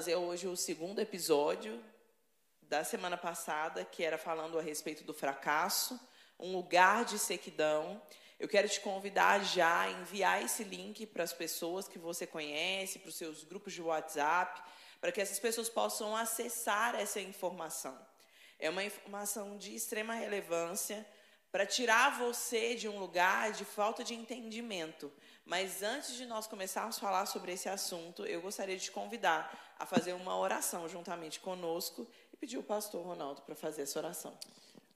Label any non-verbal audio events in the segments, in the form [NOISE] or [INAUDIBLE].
Fazer hoje o segundo episódio da semana passada, que era falando a respeito do fracasso, um lugar de sequidão. Eu quero te convidar já a enviar esse link para as pessoas que você conhece, para os seus grupos de WhatsApp, para que essas pessoas possam acessar essa informação. É uma informação de extrema relevância para tirar você de um lugar de falta de entendimento. Mas antes de nós começarmos a falar sobre esse assunto, eu gostaria de te convidar a fazer uma oração juntamente conosco e pedir o pastor Ronaldo para fazer essa oração.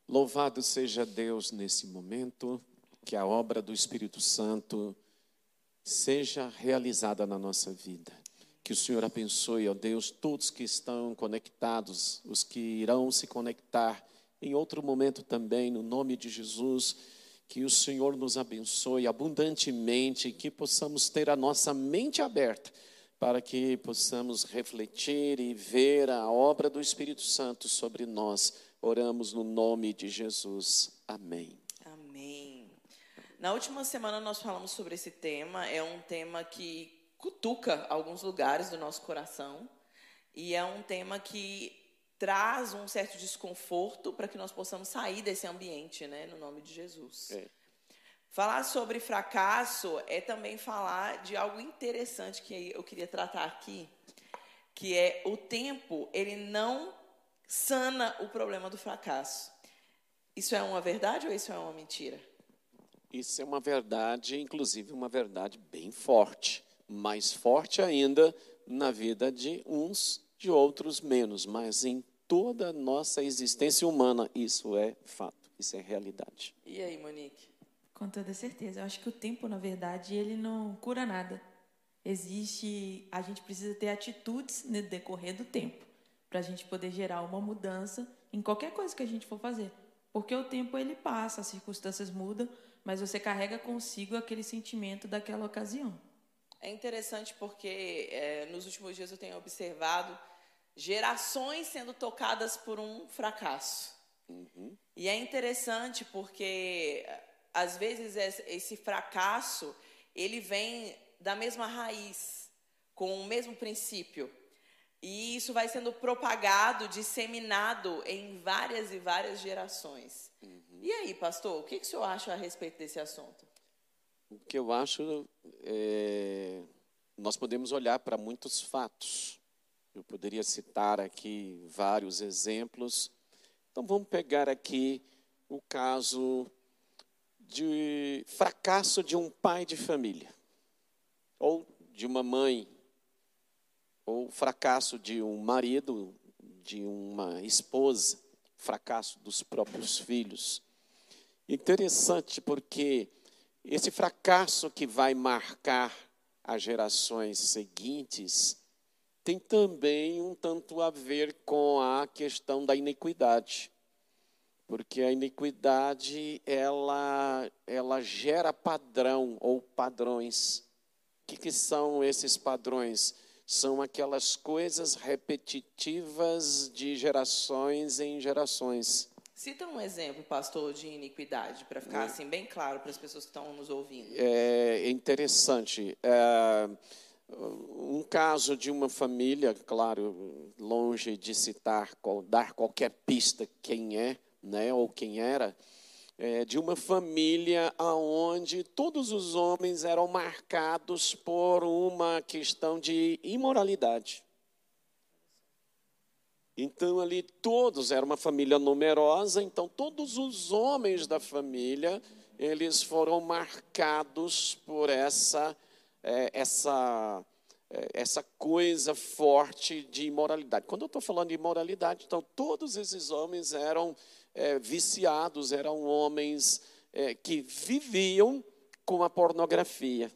Louvado seja Deus nesse momento, que a obra do Espírito Santo seja realizada na nossa vida. Que o Senhor abençoe, ó Deus, todos que estão conectados, os que irão se conectar em outro momento também, no nome de Jesus. Que o Senhor nos abençoe abundantemente, que possamos ter a nossa mente aberta para que possamos refletir e ver a obra do Espírito Santo sobre nós. Oramos no nome de Jesus. Amém. Amém. Na última semana nós falamos sobre esse tema, é um tema que cutuca alguns lugares do nosso coração e é um tema que traz um certo desconforto para que nós possamos sair desse ambiente, né, no nome de Jesus. É. Falar sobre fracasso é também falar de algo interessante que eu queria tratar aqui, que é o tempo, ele não sana o problema do fracasso. Isso é uma verdade ou isso é uma mentira? Isso é uma verdade, inclusive uma verdade bem forte, mais forte ainda na vida de uns, de outros menos, mas em toda a nossa existência humana. Isso é fato, isso é realidade. E aí, Monique? Com toda certeza. Eu acho que o tempo, na verdade, ele não cura nada. Existe, a gente precisa ter atitudes no decorrer do tempo para a gente poder gerar uma mudança em qualquer coisa que a gente for fazer. Porque o tempo ele passa, as circunstâncias mudam, mas você carrega consigo aquele sentimento daquela ocasião. É interessante porque é, nos últimos dias eu tenho observado gerações sendo tocadas por um fracasso. Uhum. E é interessante porque às vezes esse fracasso ele vem da mesma raiz, com o mesmo princípio. E isso vai sendo propagado, disseminado em várias e várias gerações. Uhum. E aí, pastor, o que, que o senhor acha a respeito desse assunto? O que eu acho é. Nós podemos olhar para muitos fatos. Eu poderia citar aqui vários exemplos. Então vamos pegar aqui o caso de fracasso de um pai de família, ou de uma mãe, ou fracasso de um marido, de uma esposa, fracasso dos próprios filhos. Interessante porque esse fracasso que vai marcar as gerações seguintes tem também um tanto a ver com a questão da iniquidade. Porque a iniquidade, ela, ela gera padrão ou padrões. O que, que são esses padrões? São aquelas coisas repetitivas de gerações em gerações. Cita um exemplo, pastor, de iniquidade, para ficar assim bem claro para as pessoas que estão nos ouvindo. É interessante. É, um caso de uma família, claro, longe de citar, dar qualquer pista quem é, né, ou quem era, é, de uma família onde todos os homens eram marcados por uma questão de imoralidade. Então ali todos, era uma família numerosa, então todos os homens da família, eles foram marcados por essa é, essa, é, essa coisa forte de imoralidade. Quando eu estou falando de imoralidade, então todos esses homens eram é, viciados, eram homens é, que viviam com a pornografia.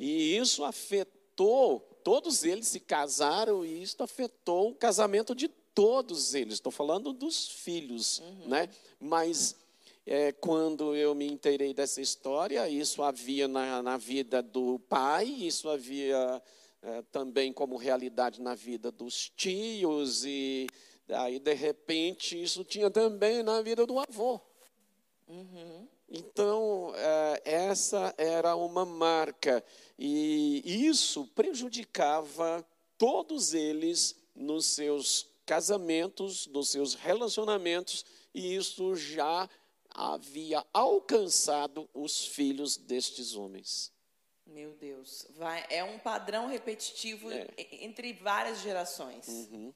E isso afetou, todos eles se casaram e isso afetou o casamento de todos eles. Estou falando dos filhos, uhum. né? Mas é, quando eu me inteirei dessa história, isso havia na, na vida do pai, isso havia é, também como realidade na vida dos tios, e aí, de repente, isso tinha também na vida do avô. Uhum. Então, é, essa era uma marca, e isso prejudicava todos eles nos seus casamentos, nos seus relacionamentos, e isso já havia alcançado os filhos destes homens. Meu Deus, vai, é um padrão repetitivo É. entre várias gerações. Uhum.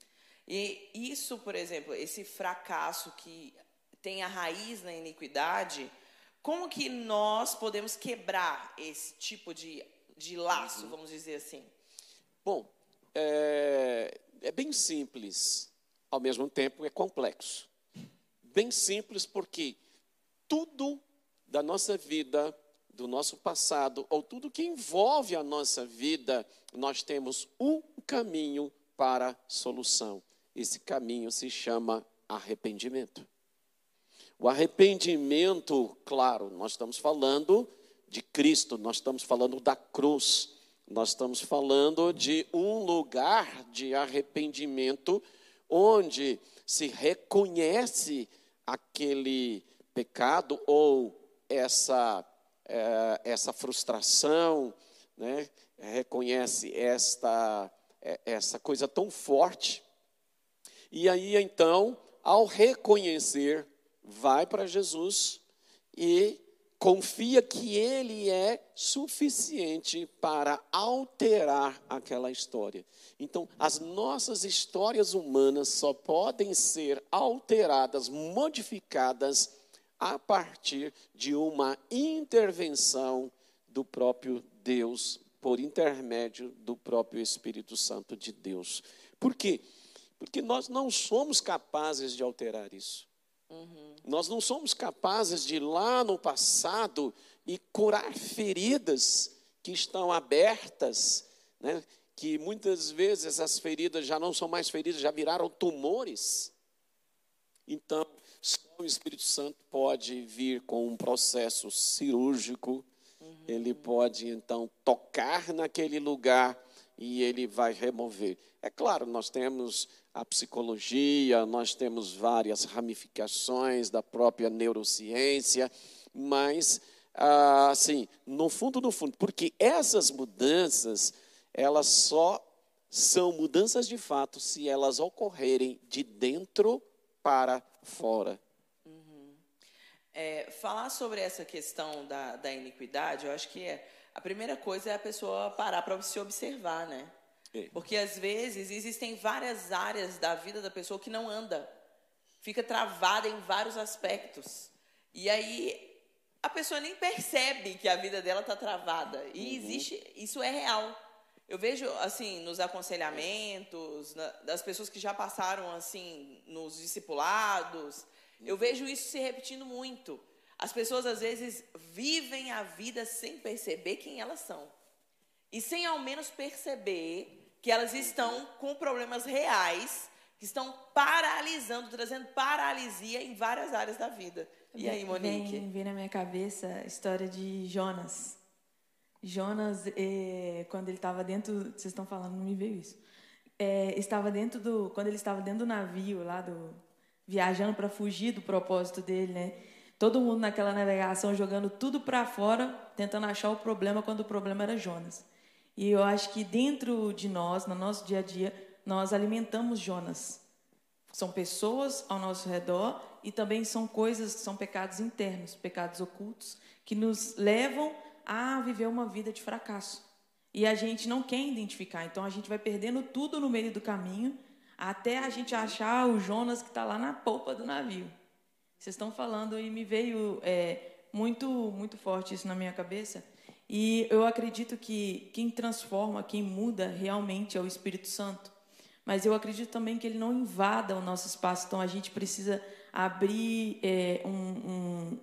E isso, por exemplo, esse fracasso que tem a raiz na iniquidade, como que nós podemos quebrar esse tipo de, de laço, Uhum. vamos dizer assim? Bom, é, é bem simples, ao mesmo tempo é complexo. Bem simples porque tudo da nossa vida, do nosso passado, ou tudo que envolve a nossa vida, nós temos um caminho para solução. Esse caminho se chama arrependimento. O arrependimento, claro, nós estamos falando de Cristo, nós estamos falando da cruz, nós estamos falando de um lugar de arrependimento onde se reconhece aquele pecado ou essa, eh, essa frustração, né? reconhece esta, eh, essa coisa tão forte. E aí, então, ao reconhecer, vai para Jesus e confia que ele é suficiente para alterar aquela história. Então, as nossas histórias humanas só podem ser alteradas, modificadas a partir de uma intervenção do próprio Deus, por intermédio do próprio Espírito Santo de Deus. Por quê? Porque nós não somos capazes de alterar isso. Nós não somos capazes de ir lá no passado e curar feridas que estão abertas, né? que muitas vezes essas feridas já não são mais feridas, já viraram tumores. Então, o Espírito Santo pode vir com um processo cirúrgico, ele pode então tocar naquele lugar e ele vai remover. É claro, nós temos a psicologia, nós temos várias ramificações da própria neurociência, mas, ah, assim, no fundo, no fundo, porque essas mudanças, elas só são mudanças de fato se elas ocorrerem de dentro para fora. É, falar sobre essa questão da, da iniquidade, eu acho que é, a primeira coisa é a pessoa parar para se observar, né? É. Porque às vezes existem várias áreas da vida da pessoa que não anda, fica travada em vários aspectos. E aí a pessoa nem percebe que a vida dela está travada. E existe, isso é real. Eu vejo assim nos aconselhamentos na- das pessoas que já passaram assim nos discipulados, eu vejo isso se repetindo muito. As pessoas às vezes vivem a vida sem perceber quem elas são e sem ao menos perceber que elas estão com problemas reais que estão paralisando, trazendo paralisia em várias áreas da vida. E aí, Monique? Vem, vem na minha cabeça a história de Jonas. Jonas, eh, quando ele estava dentro, vocês estão falando, não me veio isso. Eh, estava dentro do, quando ele estava dentro do navio lá do, viajando para fugir do propósito dele, né? Todo mundo naquela navegação jogando tudo para fora, tentando achar o problema quando o problema era Jonas. E eu acho que dentro de nós, no nosso dia a dia, nós alimentamos Jonas. São pessoas ao nosso redor e também são coisas são pecados internos, pecados ocultos, que nos levam a viver uma vida de fracasso. E a gente não quer identificar, então a gente vai perdendo tudo no meio do caminho até a gente achar o Jonas que está lá na polpa do navio. Vocês estão falando e me veio é, muito, muito forte isso na minha cabeça. E eu acredito que quem transforma, quem muda realmente é o Espírito Santo. Mas eu acredito também que ele não invada o nosso espaço. Então a gente precisa abrir é, um, um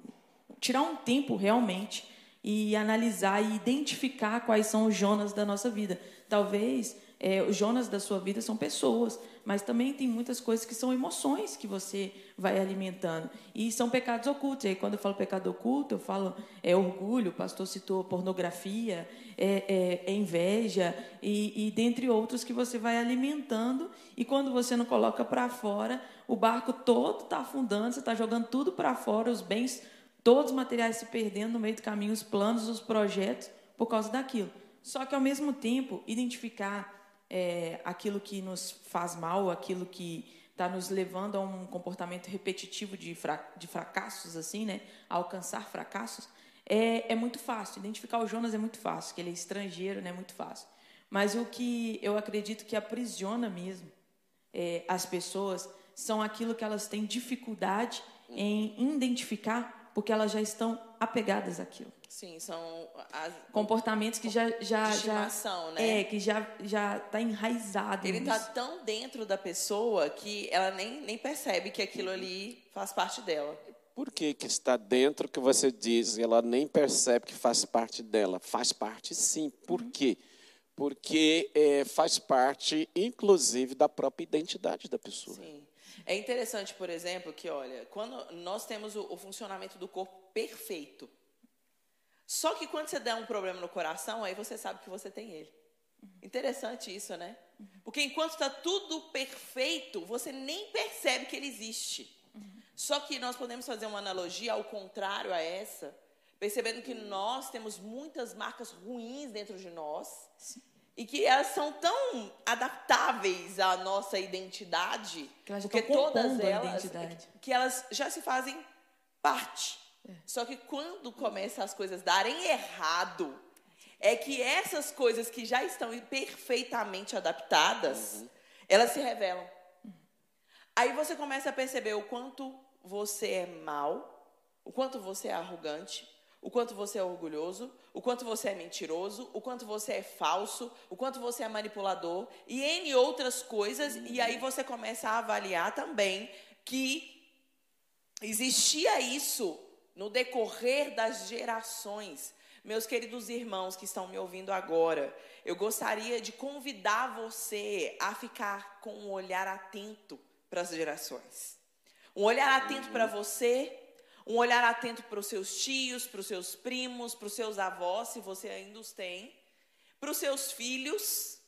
tirar um tempo realmente e analisar e identificar quais são os Jonas da nossa vida. Talvez é, os Jonas da sua vida são pessoas, mas também tem muitas coisas que são emoções que você vai alimentando. E são pecados ocultos. E aí, quando eu falo pecado oculto, eu falo é orgulho, o pastor citou pornografia, é, é- é inveja, e, e dentre outros que você vai alimentando. E quando você não coloca para fora, o barco todo está afundando, você está jogando tudo para fora, os bens, todos os materiais se perdendo no meio do caminho, os planos, os projetos, por causa daquilo. Só que, ao mesmo tempo, identificar é, aquilo que nos faz mal, aquilo que está nos levando a um comportamento repetitivo de, fra de fracassos, assim, né? A alcançar fracassos, é, é muito fácil. Identificar o Jonas é muito fácil, que ele é estrangeiro, né? É muito fácil. Mas o que eu acredito que aprisiona mesmo é, as pessoas são aquilo que elas têm dificuldade em identificar, porque elas já estão apegadas àquilo. Sim, são as, comportamentos que já já já né? é que já já está enraizado. Ele está tão dentro da pessoa que ela nem, nem percebe que aquilo ali faz parte dela. Por que, que está dentro que você diz? Ela nem percebe que faz parte dela. Faz parte, sim. Por uhum. quê? Porque é, faz parte, inclusive, da própria identidade da pessoa. Sim. É interessante, por exemplo, que olha, quando nós temos o, o funcionamento do corpo perfeito, só que quando você der um problema no coração, aí você sabe que você tem ele. Interessante isso, né? Porque enquanto está tudo perfeito, você nem percebe que ele existe. Só que nós podemos fazer uma analogia ao contrário a essa, percebendo que nós temos muitas marcas ruins dentro de nós Sim. e que elas são tão adaptáveis à nossa identidade, que elas porque todas elas que elas já se fazem parte. É. Só que quando começam as coisas darem errado, é que essas coisas que já estão perfeitamente adaptadas, uhum. elas se revelam. Uhum. Aí você começa a perceber o quanto você é mal, o quanto você é arrogante, o quanto você é orgulhoso, o quanto você é mentiroso, o quanto você é falso, o quanto você é manipulador e N outras coisas. Uhum. E aí você começa a avaliar também que existia isso no decorrer das gerações. Meus queridos irmãos que estão me ouvindo agora, eu gostaria de convidar você a ficar com um olhar atento para as gerações. Um olhar atento para você, um olhar atento para os seus tios, para os seus primos, para os seus avós, se você ainda os tem, para os seus filhos,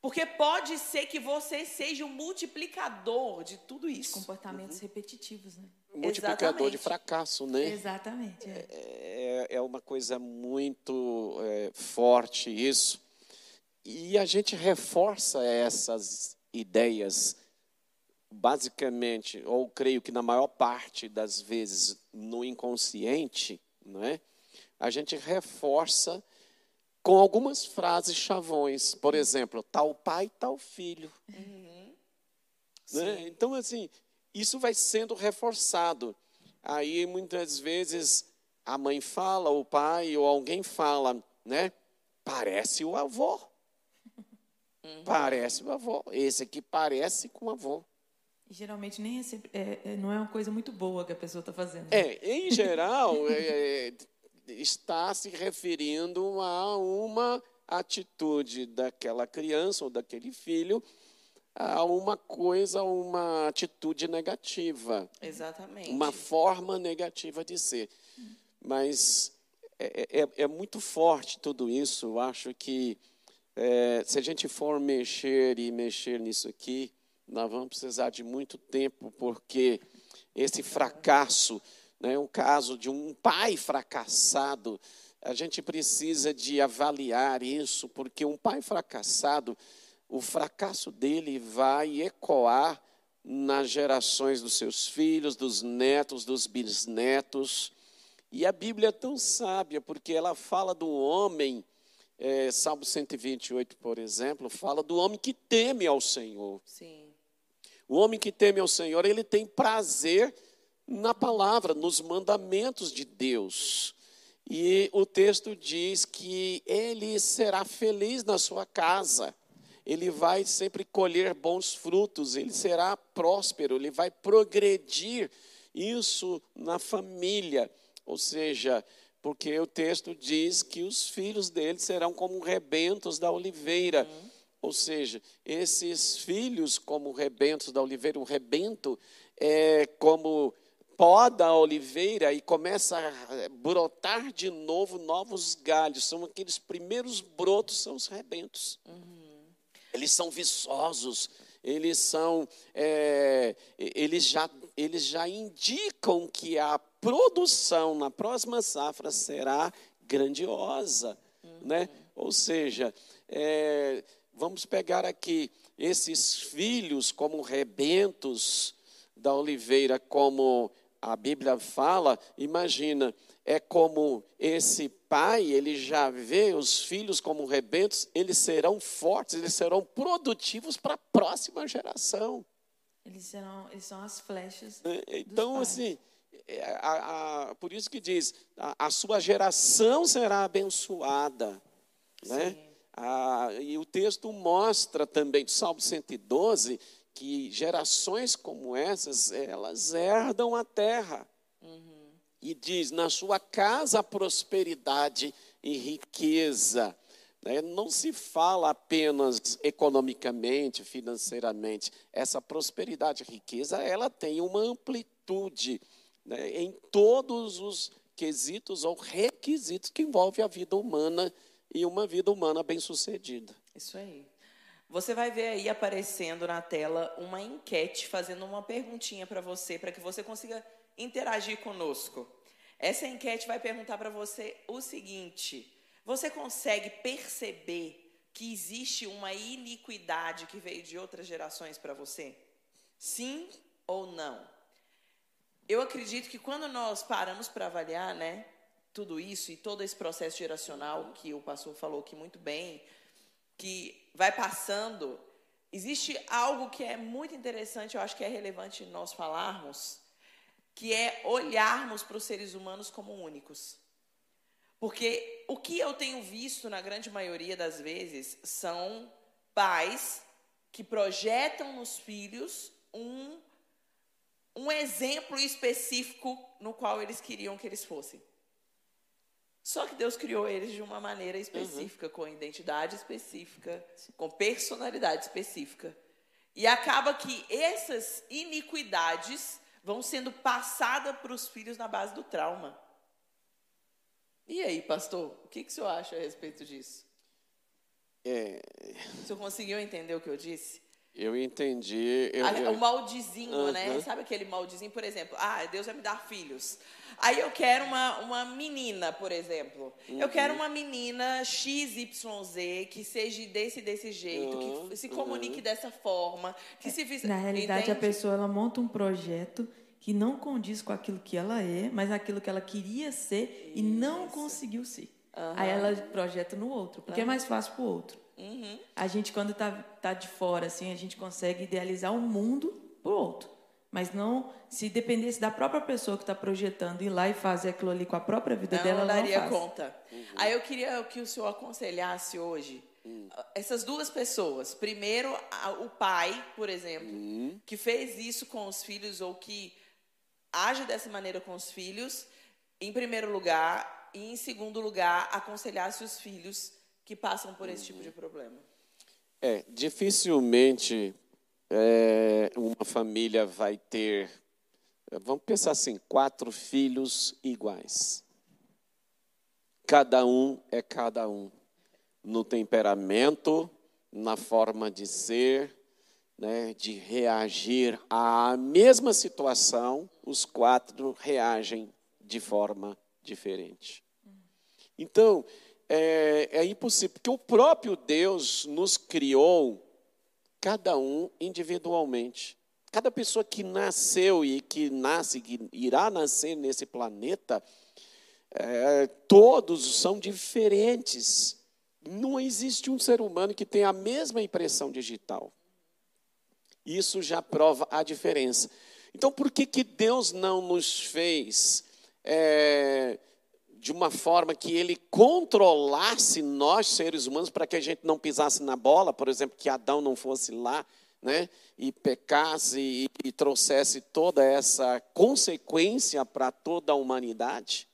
porque pode ser que você seja o multiplicador de tudo isso. Comportamentos uhum. repetitivos, né? Multiplicador Exatamente. de fracasso, né? Exatamente. É, é, é uma coisa muito é, forte isso. E a gente reforça essas ideias, basicamente, ou creio que na maior parte das vezes no inconsciente, não é? A gente reforça com algumas frases chavões. Por exemplo, tal pai, tal filho. Uhum. Né? Então, assim, isso vai sendo reforçado. Aí muitas vezes a mãe fala, o pai ou alguém fala, né? Parece o avô. Uhum. Parece o avô. Esse aqui parece com o avô. geralmente nem é, é, não é uma coisa muito boa que a pessoa está fazendo. É, em geral, é, é, está se referindo a uma atitude daquela criança ou daquele filho a uma coisa, uma atitude negativa. Exatamente. Uma forma negativa de ser. Mas é, é, é muito forte tudo isso. Eu acho que é, se a gente for mexer e mexer nisso aqui, nós vamos precisar de muito tempo, porque esse fracasso, né, um caso de um pai fracassado, a gente precisa de avaliar isso, porque um pai fracassado o fracasso dele vai ecoar nas gerações dos seus filhos, dos netos, dos bisnetos. E a Bíblia é tão sábia, porque ela fala do homem, é, Salmo 128, por exemplo, fala do homem que teme ao Senhor. Sim. O homem que teme ao Senhor, ele tem prazer na palavra, nos mandamentos de Deus. E o texto diz que ele será feliz na sua casa ele vai sempre colher bons frutos, ele será próspero, ele vai progredir isso na família. Ou seja, porque o texto diz que os filhos dele serão como rebentos da oliveira. Uhum. Ou seja, esses filhos, como rebentos da oliveira, um rebento é como poda a oliveira e começa a brotar de novo novos galhos. São aqueles primeiros brotos, são os rebentos. Uhum. Eles são viçosos, eles são, é, eles, já, eles já indicam que a produção na próxima safra será grandiosa, uhum. né? Ou seja, é, vamos pegar aqui esses filhos como rebentos da oliveira, como a Bíblia fala, imagina, é como esse pai, ele já vê os filhos como rebentos, eles serão fortes, eles serão produtivos para a próxima geração. Eles, serão, eles são as flechas. É, então, assim, é, a, a, por isso que diz, a, a sua geração será abençoada. Né? Ah, e o texto mostra também, do Salmo 112, que gerações como essas, elas herdam a terra. E diz: na sua casa prosperidade e riqueza. Né? Não se fala apenas economicamente, financeiramente. Essa prosperidade e riqueza, ela tem uma amplitude né? em todos os quesitos ou requisitos que envolvem a vida humana e uma vida humana bem-sucedida. Isso aí. Você vai ver aí aparecendo na tela uma enquete fazendo uma perguntinha para você, para que você consiga interagir conosco. Essa enquete vai perguntar para você o seguinte: você consegue perceber que existe uma iniquidade que veio de outras gerações para você? Sim ou não? Eu acredito que quando nós paramos para avaliar, né, tudo isso e todo esse processo geracional que o pastor falou aqui muito bem, que vai passando, existe algo que é muito interessante, eu acho que é relevante nós falarmos, que é olharmos para os seres humanos como únicos. Porque o que eu tenho visto na grande maioria das vezes são pais que projetam nos filhos um, um exemplo específico no qual eles queriam que eles fossem. Só que Deus criou eles de uma maneira específica, uhum. com identidade específica, com personalidade específica. E acaba que essas iniquidades vão sendo passadas para os filhos na base do trauma. E aí, pastor, o que, que o senhor acha a respeito disso? É... O senhor conseguiu entender o que eu disse? Eu entendi. Eu. O maldizinho, uhum. né? Sabe aquele maldizinho, por exemplo? Ah, Deus vai me dar filhos. Aí eu quero uma, uma menina, por exemplo. Uhum. Eu quero uma menina XYZ que seja desse desse jeito, uhum. que se comunique uhum. dessa forma, que se Na realidade, Entende? a pessoa ela monta um projeto que não condiz com aquilo que ela é, mas aquilo que ela queria ser Isso. e não conseguiu ser. Aí ela projeta no outro, porque é mais fácil para o outro. Uhum. A gente, quando está tá de fora, assim, a gente consegue idealizar um mundo para o outro. Mas não, se dependesse da própria pessoa que está projetando ir lá e fazer aquilo ali com a própria vida não, dela, não daria conta. Uhum. Aí eu queria que o senhor aconselhasse hoje uhum. essas duas pessoas. Primeiro, o pai, por exemplo, uhum. que fez isso com os filhos ou que age dessa maneira com os filhos, em primeiro lugar, e em segundo lugar, aconselhasse os filhos que passam por esse tipo de problema. É, dificilmente é, uma família vai ter, vamos pensar assim, quatro filhos iguais. Cada um é cada um. No temperamento, na forma de ser, né, de reagir à mesma situação, os quatro reagem de forma diferente. Então, é, é impossível, porque o próprio Deus nos criou cada um individualmente. Cada pessoa que nasceu e que nasce, que irá nascer nesse planeta, é, todos são diferentes. Não existe um ser humano que tenha a mesma impressão digital. Isso já prova a diferença. Então, por que, que Deus não nos fez é, de uma forma que ele controlasse nós, seres humanos, para que a gente não pisasse na bola, por exemplo, que Adão não fosse lá, né, e pecasse e, e trouxesse toda essa consequência para toda a humanidade,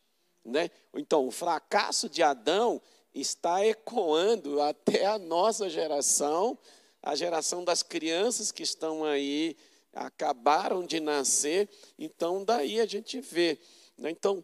né? Então, o fracasso de Adão está ecoando até a nossa geração, a geração das crianças que estão aí acabaram de nascer, então daí a gente vê, né? Então,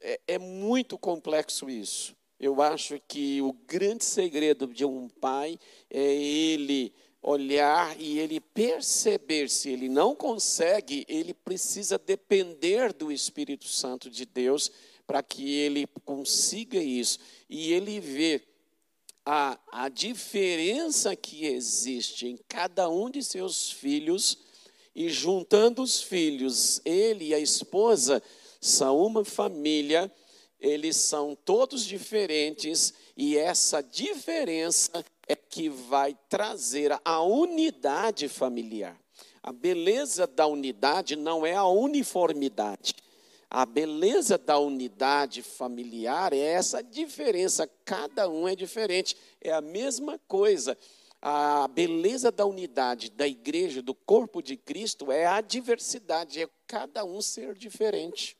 é, é muito complexo isso. Eu acho que o grande segredo de um pai é ele olhar e ele perceber se ele não consegue, ele precisa depender do Espírito Santo de Deus para que ele consiga isso. E ele vê a, a diferença que existe em cada um de seus filhos e juntando os filhos, ele e a esposa são uma família, eles são todos diferentes e essa diferença é que vai trazer a unidade familiar. A beleza da unidade não é a uniformidade. A beleza da unidade familiar é essa diferença, cada um é diferente, é a mesma coisa. A beleza da unidade da igreja, do corpo de Cristo, é a diversidade, é cada um ser diferente.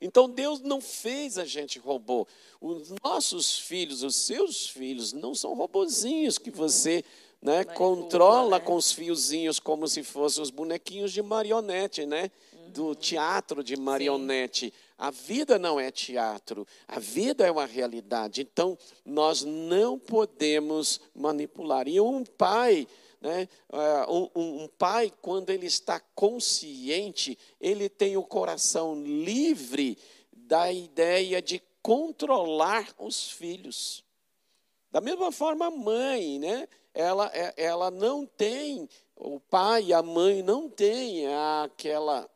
Então Deus não fez a gente robô. Os nossos filhos, os seus filhos, não são robozinhos que você né, controla né? com os fiozinhos como se fossem os bonequinhos de marionete, né? Do teatro de marionete. Sim. A vida não é teatro, a vida é uma realidade. Então, nós não podemos manipular. E um pai, né, é, um, um pai, quando ele está consciente, ele tem o coração livre da ideia de controlar os filhos. Da mesma forma, a mãe, né? ela, é, ela não tem, o pai e a mãe não têm aquela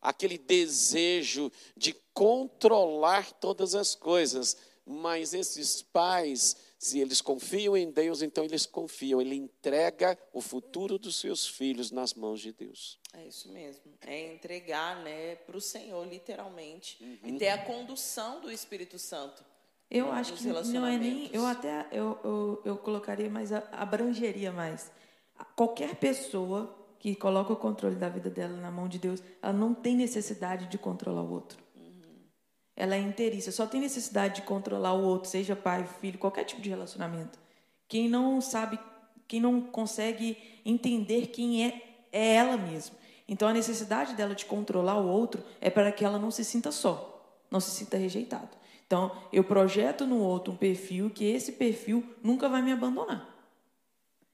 aquele desejo de controlar todas as coisas, mas esses pais, se eles confiam em Deus, então eles confiam, ele entrega o futuro dos seus filhos nas mãos de Deus. É isso mesmo, é entregar né, para o Senhor, literalmente, uhum. e ter a condução do Espírito Santo. Eu acho que não é nem. Eu até eu, eu, eu colocaria mais, abrangeria mais. Qualquer pessoa que coloca o controle da vida dela na mão de Deus, ela não tem necessidade de controlar o outro. Ela é inteiriça, só tem necessidade de controlar o outro, seja pai, filho, qualquer tipo de relacionamento. Quem não sabe, quem não consegue entender quem é, é ela mesma. Então a necessidade dela de controlar o outro é para que ela não se sinta só, não se sinta rejeitado. Então eu projeto no outro um perfil que esse perfil nunca vai me abandonar.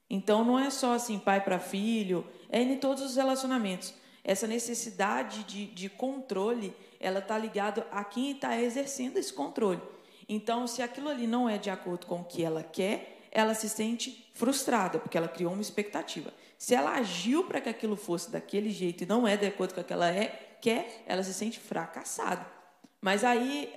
Então não é só assim pai para filho, é em todos os relacionamentos. Essa necessidade de, de controle, ela está ligada a quem está exercendo esse controle. Então, se aquilo ali não é de acordo com o que ela quer, ela se sente frustrada, porque ela criou uma expectativa. Se ela agiu para que aquilo fosse daquele jeito e não é de acordo com o que ela é, quer, ela se sente fracassada. Mas aí,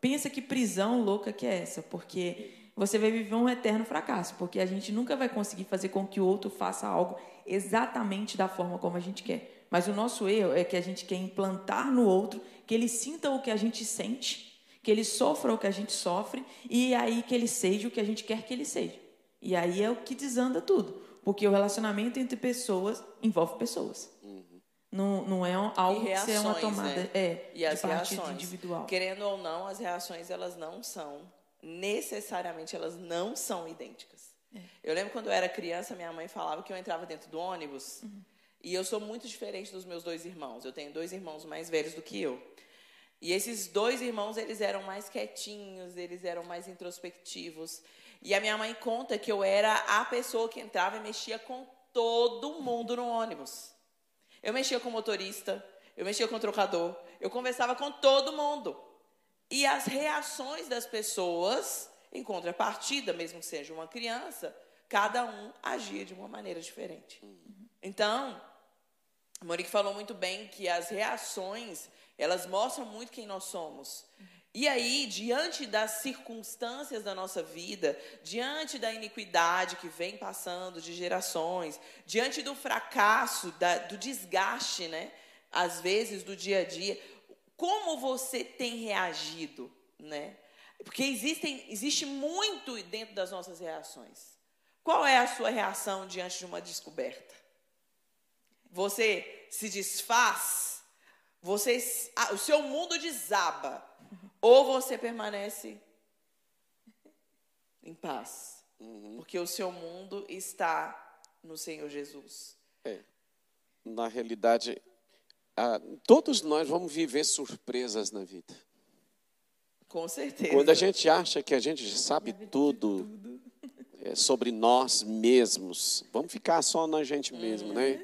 pensa que prisão louca que é essa, porque você vai viver um eterno fracasso, porque a gente nunca vai conseguir fazer com que o outro faça algo exatamente da forma como a gente quer. Mas o nosso erro é que a gente quer implantar no outro que ele sinta o que a gente sente, que ele sofra o que a gente sofre e aí que ele seja o que a gente quer que ele seja. E aí é o que desanda tudo, porque o relacionamento entre pessoas envolve pessoas. Uhum. Não, não é algo reações, que é uma tomada né? é, e as reações. individual. Querendo ou não, as reações elas não são necessariamente elas não são idênticas. É. Eu lembro quando eu era criança, minha mãe falava que eu entrava dentro do ônibus uhum. e eu sou muito diferente dos meus dois irmãos. Eu tenho dois irmãos mais velhos do que eu. E esses dois irmãos, eles eram mais quietinhos, eles eram mais introspectivos. E a minha mãe conta que eu era a pessoa que entrava e mexia com todo mundo no ônibus. Eu mexia com o motorista, eu mexia com o trocador, eu conversava com todo mundo. E as reações das pessoas, em contrapartida, mesmo que seja uma criança, cada um agia de uma maneira diferente. Então, a Monique falou muito bem que as reações, elas mostram muito quem nós somos. E aí, diante das circunstâncias da nossa vida, diante da iniquidade que vem passando de gerações, diante do fracasso, da, do desgaste, né? Às vezes, do dia a dia, como você tem reagido, né? Porque existem, existe muito dentro das nossas reações. Qual é a sua reação diante de uma descoberta? Você se desfaz? Você, o seu mundo desaba? Ou você permanece em paz? Uhum. Porque o seu mundo está no Senhor Jesus. É. Na realidade, todos nós vamos viver surpresas na vida. Com certeza. Quando a gente acha que a gente sabe tudo, tudo. [LAUGHS] É, sobre nós mesmos, vamos ficar só na gente mesmo, né? Uhum.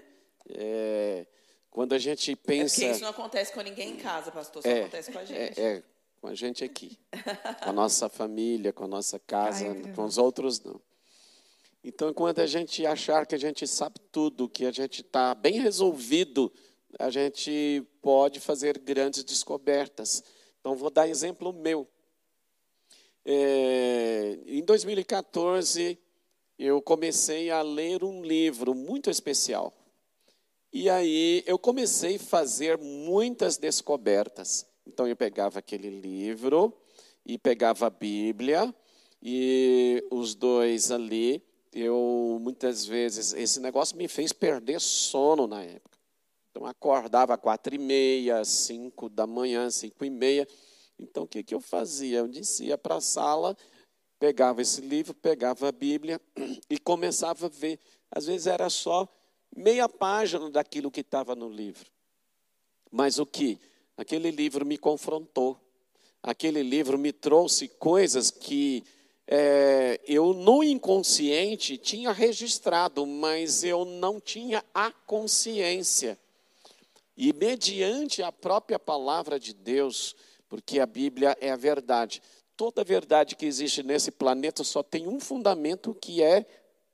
É, quando a gente pensa. É porque isso não acontece com ninguém em casa, pastor, só é, acontece com a gente. É, é, com a gente aqui. [LAUGHS] Com a nossa família, com a nossa casa, Ai, com os outros não. Então, quando a gente achar que a gente sabe tudo, que a gente está bem resolvido, a gente pode fazer grandes descobertas. Então, vou dar exemplo meu. É, em 2014, eu comecei a ler um livro muito especial. E aí eu comecei a fazer muitas descobertas. Então eu pegava aquele livro e pegava a Bíblia e os dois ali, eu muitas vezes, esse negócio me fez perder sono na época. Então acordava quatro e meia, cinco da manhã, cinco e meia. Então o que, que eu fazia? Eu descia para a sala, pegava esse livro, pegava a Bíblia [CLEARS THROAT] e começava a ver. Às vezes era só meia página daquilo que estava no livro. Mas o que? Aquele livro me confrontou. Aquele livro me trouxe coisas que é, eu, no inconsciente, tinha registrado, mas eu não tinha a consciência. E mediante a própria palavra de Deus, porque a Bíblia é a verdade, toda verdade que existe nesse planeta só tem um fundamento que é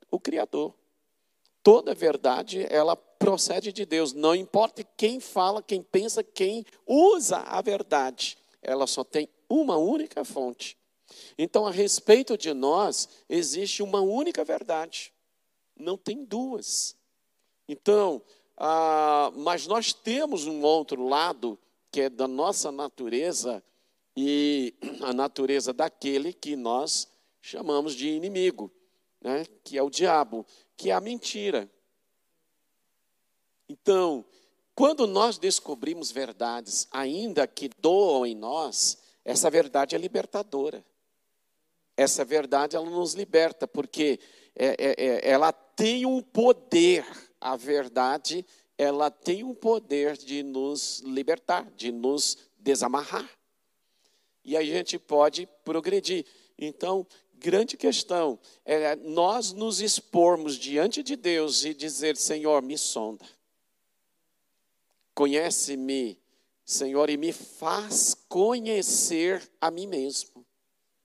o Criador. Toda verdade, ela procede de Deus. Não importa quem fala, quem pensa, quem usa a verdade. Ela só tem uma única fonte. Então, a respeito de nós, existe uma única verdade. Não tem duas. Então, ah, mas nós temos um outro lado, que é da nossa natureza, e a natureza daquele que nós chamamos de inimigo, né? que é o diabo que é a mentira. Então, quando nós descobrimos verdades, ainda que doam em nós, essa verdade é libertadora. Essa verdade ela nos liberta, porque é, é, é, ela tem um poder, a verdade, ela tem um poder de nos libertar, de nos desamarrar. E a gente pode progredir. Então, grande questão é nós nos expormos diante de Deus e dizer: Senhor, me sonda. Conhece-me, Senhor, e me faz conhecer a mim mesmo.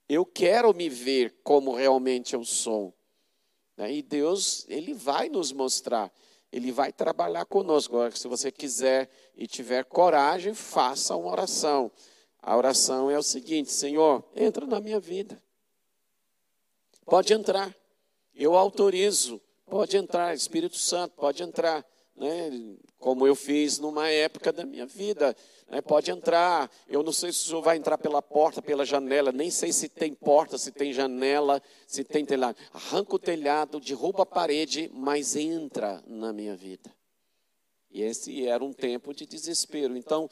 Eu quero me ver como realmente eu sou. Né? E Deus, Ele vai nos mostrar, Ele vai trabalhar conosco. Agora, se você quiser e tiver coragem, faça uma oração. A oração é o seguinte: Senhor, entra na minha vida. Pode entrar. Eu autorizo. Pode entrar, Espírito Santo, pode entrar. Né? Como eu fiz numa época da minha vida. Né? Pode entrar. Eu não sei se o senhor vai entrar pela porta, pela janela. Nem sei se tem porta, se tem janela, se tem telhado. Arranca o telhado, derruba a parede, mas entra na minha vida. E esse era um tempo de desespero. Então,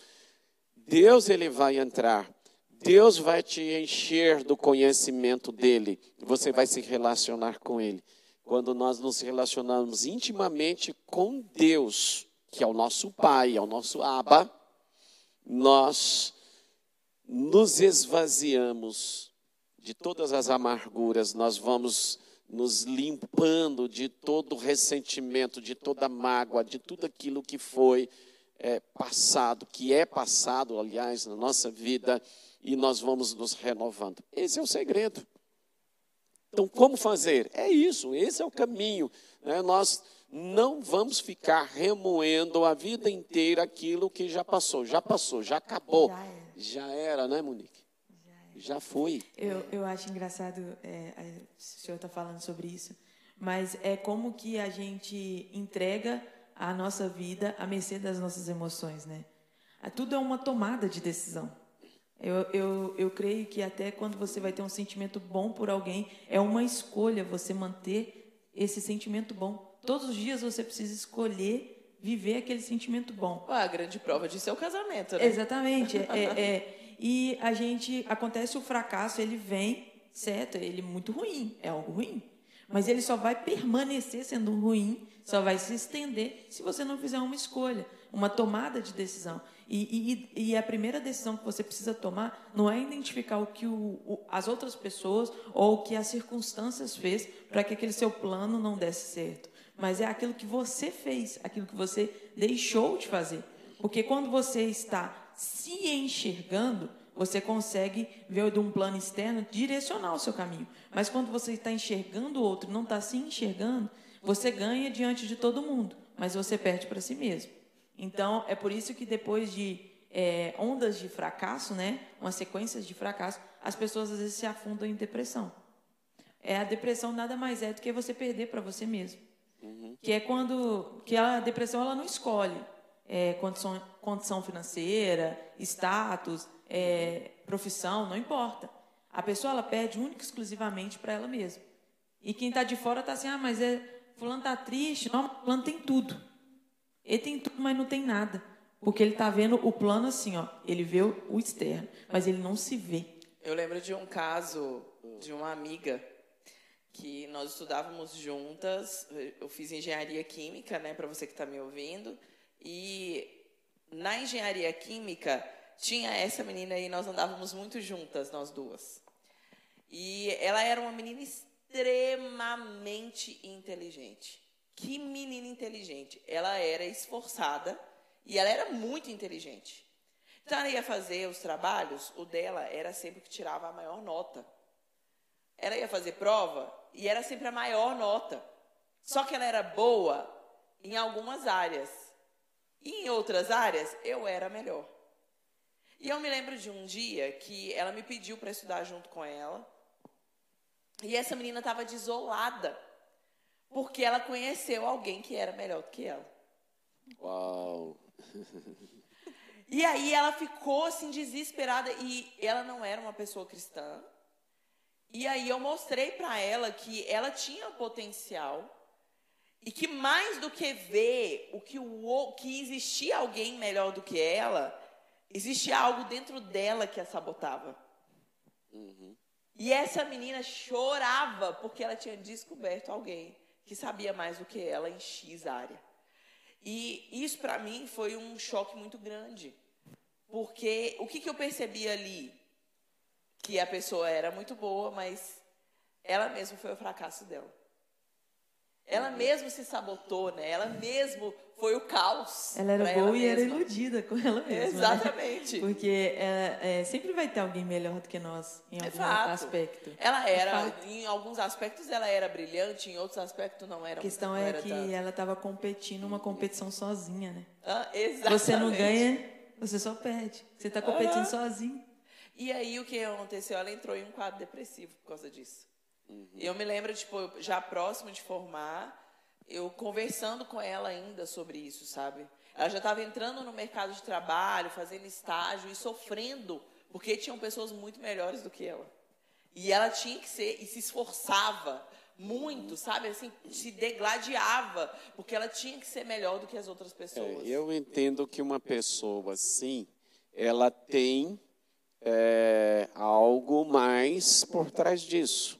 Deus ele vai entrar. Deus vai te encher do conhecimento dele. Você vai se relacionar com ele. Quando nós nos relacionamos intimamente com Deus, que é o nosso Pai, é o nosso Abba, nós nos esvaziamos de todas as amarguras, nós vamos nos limpando de todo ressentimento, de toda mágoa, de tudo aquilo que foi é, passado, que é passado, aliás, na nossa vida e nós vamos nos renovando. Esse é o segredo. Então, como fazer? É isso, esse é o caminho. Né? Nós não vamos ficar remoendo a vida inteira aquilo que já passou. Já passou, já acabou. Já era, já era né, Monique? Já, era. já foi. Eu, eu acho engraçado, é, o senhor está falando sobre isso, mas é como que a gente entrega a nossa vida à mercê das nossas emoções, né? Tudo é uma tomada de decisão. Eu, eu, eu creio que até quando você vai ter um sentimento bom por alguém, é uma escolha você manter esse sentimento bom. Todos os dias você precisa escolher viver aquele sentimento bom. a grande prova disso é o casamento, né? Exatamente. [LAUGHS] é, é, e a gente acontece o fracasso, ele vem, certo? Ele é muito ruim, é algo ruim. Mas ele só vai permanecer sendo ruim, só vai se estender se você não fizer uma escolha, uma tomada de decisão. E, e, e, a primeira decisão que você precisa tomar não é identificar o que o, o, as outras pessoas ou o que as circunstâncias fez para que aquele seu plano não desse certo, mas é aquilo que você fez, aquilo que você deixou de fazer. Porque quando você está se enxergando, você consegue ver de um plano externo direcionar o seu caminho. Mas quando você está enxergando o outro, não está se enxergando, você ganha diante de todo mundo, mas você perde para si mesmo. Então, é por isso que depois de é, ondas de fracasso, né, uma sequência de fracasso, as pessoas às vezes se afundam em depressão. É a depressão nada mais é do que você perder para você mesmo. Uhum. Que é quando que a depressão ela não escolhe é, condição, condição financeira, status, é, profissão, não importa. A pessoa ela perde única e exclusivamente para ela mesma. E quem está de fora está assim, ah, mas é, fulano está triste. Não, fulano tem tudo. Ele tem tudo, mas não tem nada. Porque ele está vendo o plano assim, ó. Ele vê o externo, mas ele não se vê. Eu lembro de um caso de uma amiga que nós estudávamos juntas. Eu fiz engenharia química, né, para você que está me ouvindo. E na engenharia química tinha essa menina aí, nós andávamos muito juntas, nós duas. E ela era uma menina extremamente inteligente. Que menina inteligente. Ela era esforçada e ela era muito inteligente. Então ela ia fazer os trabalhos, o dela era sempre que tirava a maior nota. Ela ia fazer prova e era sempre a maior nota. Só que ela era boa em algumas áreas. E em outras áreas eu era melhor. E eu me lembro de um dia que ela me pediu para estudar junto com ela. E essa menina estava desolada, porque ela conheceu alguém que era melhor do que ela. Uau! [LAUGHS] E aí ela ficou assim desesperada e ela não era uma pessoa cristã. E aí eu mostrei para ela que ela tinha potencial e que mais do que ver o que o que existia alguém melhor do que ela, existia algo dentro dela que a sabotava. Uhum. E essa menina chorava porque ela tinha descoberto alguém que sabia mais do que ela em X área. E isso para mim foi um choque muito grande. Porque o que, que eu percebi ali? Que a pessoa era muito boa, mas ela mesma foi o fracasso dela. Ela mesma se sabotou, né? Ela mesmo foi o caos. Ela era boa e era iludida com ela mesma. Né? Exatamente. Né? Porque ela, é, sempre vai ter alguém melhor do que nós em algum Exato. aspecto. Ela era, em alguns aspectos ela era brilhante, em outros aspectos não era. A questão é que tanto. ela estava competindo uma competição sozinha, né? Ah, exatamente. Você não ganha, você só perde. Você está competindo sozinho. E aí o que aconteceu? Ela entrou em um quadro depressivo por causa disso. Uhum. Eu me lembro, tipo, já próximo de formar, eu conversando com ela ainda sobre isso, sabe? Ela já estava entrando no mercado de trabalho, fazendo estágio e sofrendo, porque tinham pessoas muito melhores do que ela. E ela tinha que ser, e se esforçava muito, sabe? Assim, se degladiava, porque ela tinha que ser melhor do que as outras pessoas. É, eu entendo que uma pessoa assim, ela tem é, algo mais por trás disso.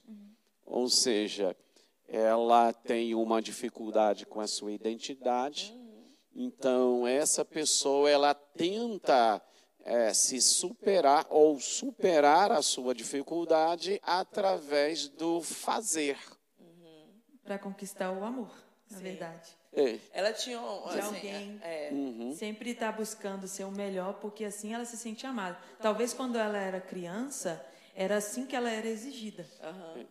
Ou seja, ela tem uma dificuldade com a sua identidade. Então, essa pessoa, ela tenta é, se superar ou superar a sua dificuldade através do fazer. Uhum. Para conquistar o amor, na Sim. verdade. É. Ela tinha um, de assim, alguém é, uhum. sempre está buscando ser o melhor porque assim ela se sente amada. Talvez quando ela era criança era assim que ela era exigida. Uhum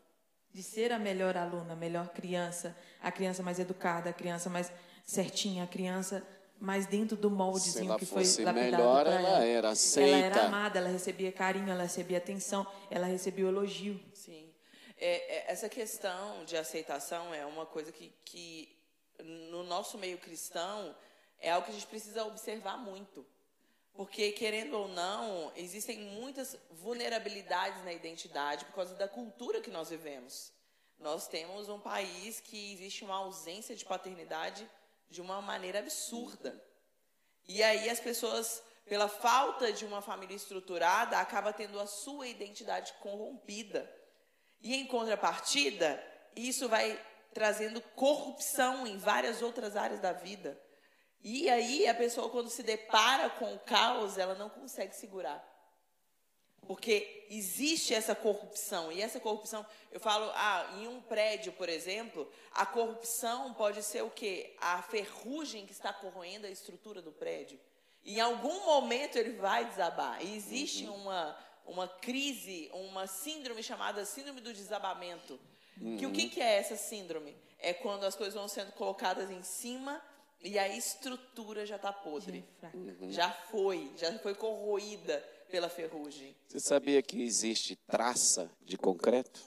de ser a melhor aluna, a melhor criança, a criança mais educada, a criança mais certinha, a criança mais dentro do moldezinho que foi lapidado melhor, ela, ela era aceita. Ela era amada, ela recebia carinho, ela recebia atenção, ela recebia o elogio. Sim. É, é, essa questão de aceitação é uma coisa que, que no nosso meio cristão é algo que a gente precisa observar muito. Porque, querendo ou não, existem muitas vulnerabilidades na identidade por causa da cultura que nós vivemos. Nós temos um país que existe uma ausência de paternidade de uma maneira absurda. E aí as pessoas, pela falta de uma família estruturada, acabam tendo a sua identidade corrompida. E em contrapartida, isso vai trazendo corrupção em várias outras áreas da vida. E aí a pessoa quando se depara com o caos, ela não consegue segurar. Porque existe essa corrupção, e essa corrupção, eu falo, ah, em um prédio, por exemplo, a corrupção pode ser o quê? A ferrugem que está corroendo a estrutura do prédio. Em algum momento ele vai desabar. E existe uhum. uma, uma crise, uma síndrome chamada síndrome do desabamento. Uhum. Que o que, uhum. que é essa síndrome? É quando as coisas vão sendo colocadas em cima e a estrutura já está podre. Uhum. Já foi, já foi corroída pela ferrugem. Você sabia que existe traça de concreto?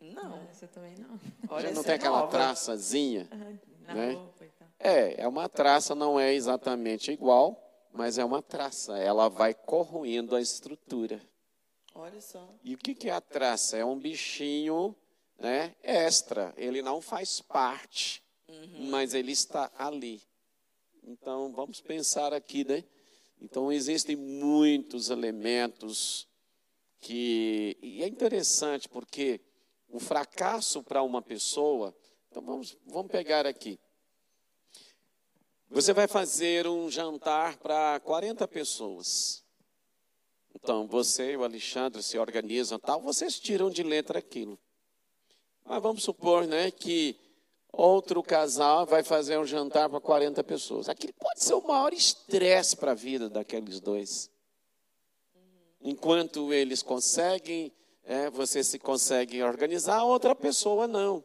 Não. Essa também não. Olha, já não tem é aquela nova. traçazinha? Na né? roupa e tal. É, é uma traça, não é exatamente igual, mas é uma traça. Ela vai corroendo a estrutura. Olha só. E o que é a traça? É um bichinho né, extra. Ele não faz parte, uhum. mas ele está ali. Então, vamos pensar aqui, né? Então, existem muitos elementos que. E é interessante porque o fracasso para uma pessoa. Então, vamos, vamos pegar aqui. Você vai fazer um jantar para 40 pessoas. Então, você e o Alexandre se organizam tal, vocês tiram de letra aquilo. Mas vamos supor né, que outro casal vai fazer um jantar para 40 pessoas. Aquilo pode ser o maior estresse para a vida daqueles dois. Enquanto eles conseguem, é, você se consegue organizar, a outra pessoa não.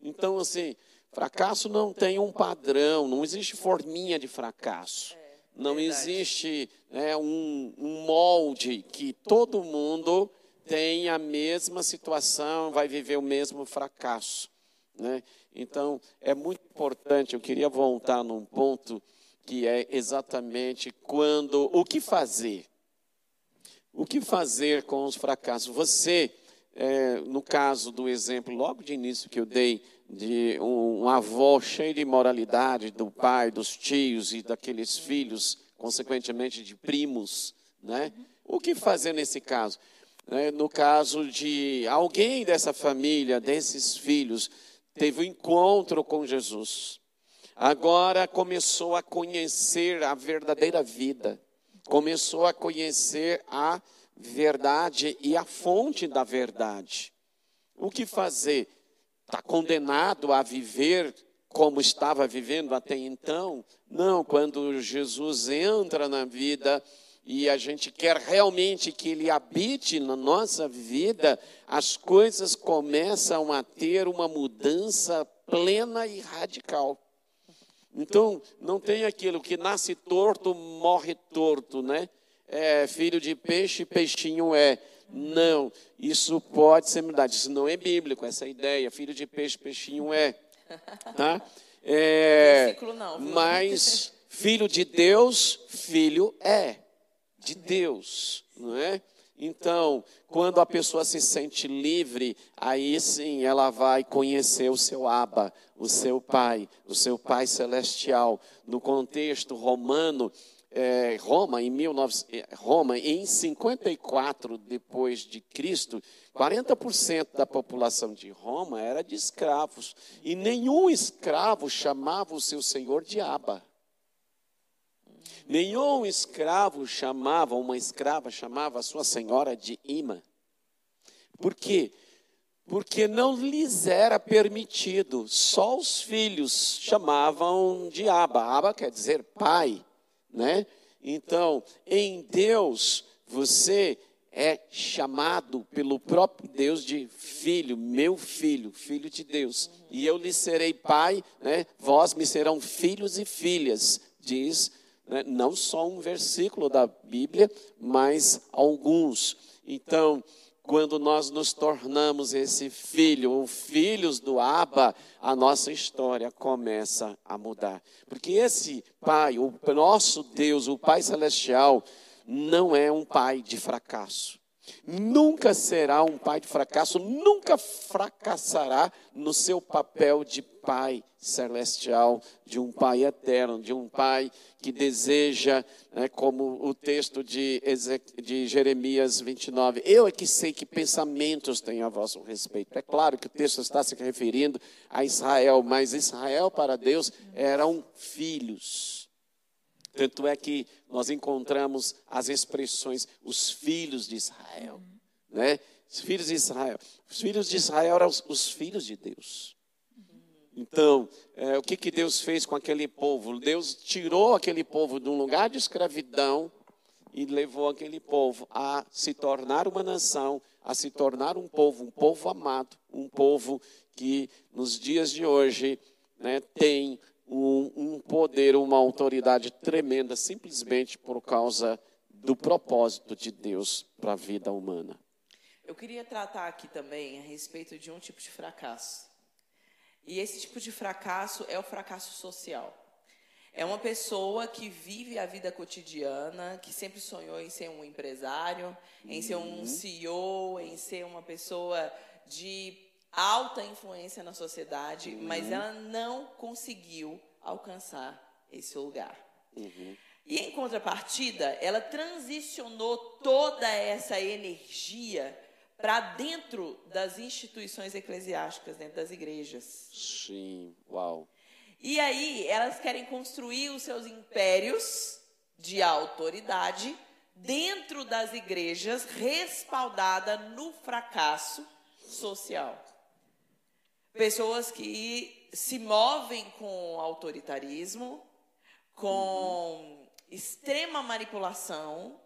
Então, assim, fracasso não tem um padrão, não existe forminha de fracasso. É, não existe é, um, um molde que todo mundo tem a mesma situação, vai viver o mesmo fracasso. Né? Então, é muito importante, eu queria voltar num ponto que é exatamente quando, o que fazer? O que fazer com os fracassos? Você, é, no caso do exemplo, logo de início que eu dei, de um, um avô cheio de moralidade, do pai, dos tios e daqueles filhos, consequentemente de primos, né? O que fazer nesse caso? Né, no caso de alguém dessa família, desses filhos, teve um encontro com Jesus. Agora começou a conhecer a verdadeira vida, começou a conhecer a verdade e a fonte da verdade. O que fazer? Está condenado a viver como estava vivendo até então? Não, quando Jesus entra na vida e a gente quer realmente que Ele habite na nossa vida, as coisas começam a ter uma mudança plena e radical. Então, não tem aquilo que nasce torto, morre torto, né? É, filho de peixe, peixinho é. Não, isso pode ser verdade. Isso não é bíblico, essa ideia. Filho de peixe, peixinho é. Tá? É, mas filho de Deus, filho é de Deus, não é? Então, quando a pessoa se sente livre, aí sim ela vai conhecer o seu Abba, o seu Pai, o seu Pai celestial. No contexto romano, é, Roma, em 19, é, Roma, em 54 depois de Cristo, 40% da população de Roma era de escravos. E nenhum escravo chamava o seu senhor de Abba. Nenhum escravo chamava, uma escrava chamava a sua senhora de imã. Por quê? Porque não lhes era permitido, só os filhos chamavam de Aba. Aba quer dizer pai, né? Então, em Deus, você é chamado pelo próprio Deus de filho, meu filho, filho de Deus. E eu lhe serei pai, né? Vós me serão filhos e filhas, diz né? não só um versículo da Bíblia, mas alguns. Então, quando nós nos tornamos esse filho, ou filhos do Abba, a nossa história começa a mudar. Porque esse Pai, o nosso Deus, o Pai Celestial, não é um pai de fracasso. Nunca será um pai de fracasso, nunca fracassará no seu papel de pai celestial, de um pai eterno, de um pai que deseja, né, como o texto de, de Jeremias 29, eu é que sei que pensamentos têm a vosso respeito. É claro que o texto está se referindo a Israel, mas Israel para Deus eram filhos. Tanto é que nós encontramos as expressões os filhos de Israel, né? Os filhos de Israel. Os filhos de Israel eram os, os filhos de Deus. Então, é, o que, que Deus fez com aquele povo? Deus tirou aquele povo de um lugar de escravidão e levou aquele povo a se tornar uma nação, a se tornar um povo, um povo amado, um povo que nos dias de hoje né, tem um, um poder, uma autoridade tremenda, simplesmente por causa do propósito de Deus para a vida humana. Eu queria tratar aqui também a respeito de um tipo de fracasso e esse tipo de fracasso é o fracasso social. É uma pessoa que vive a vida cotidiana, que sempre sonhou em ser um empresário, em ser um uhum. CEO, em ser uma pessoa de alta influência na sociedade, uhum. mas ela não conseguiu alcançar esse lugar. Uhum. E em contrapartida, ela transicionou toda essa energia para dentro das instituições eclesiásticas, dentro das igrejas. Sim, uau. E aí elas querem construir os seus impérios de autoridade dentro das igrejas, respaldada no fracasso social. Pessoas que se movem com autoritarismo, com extrema manipulação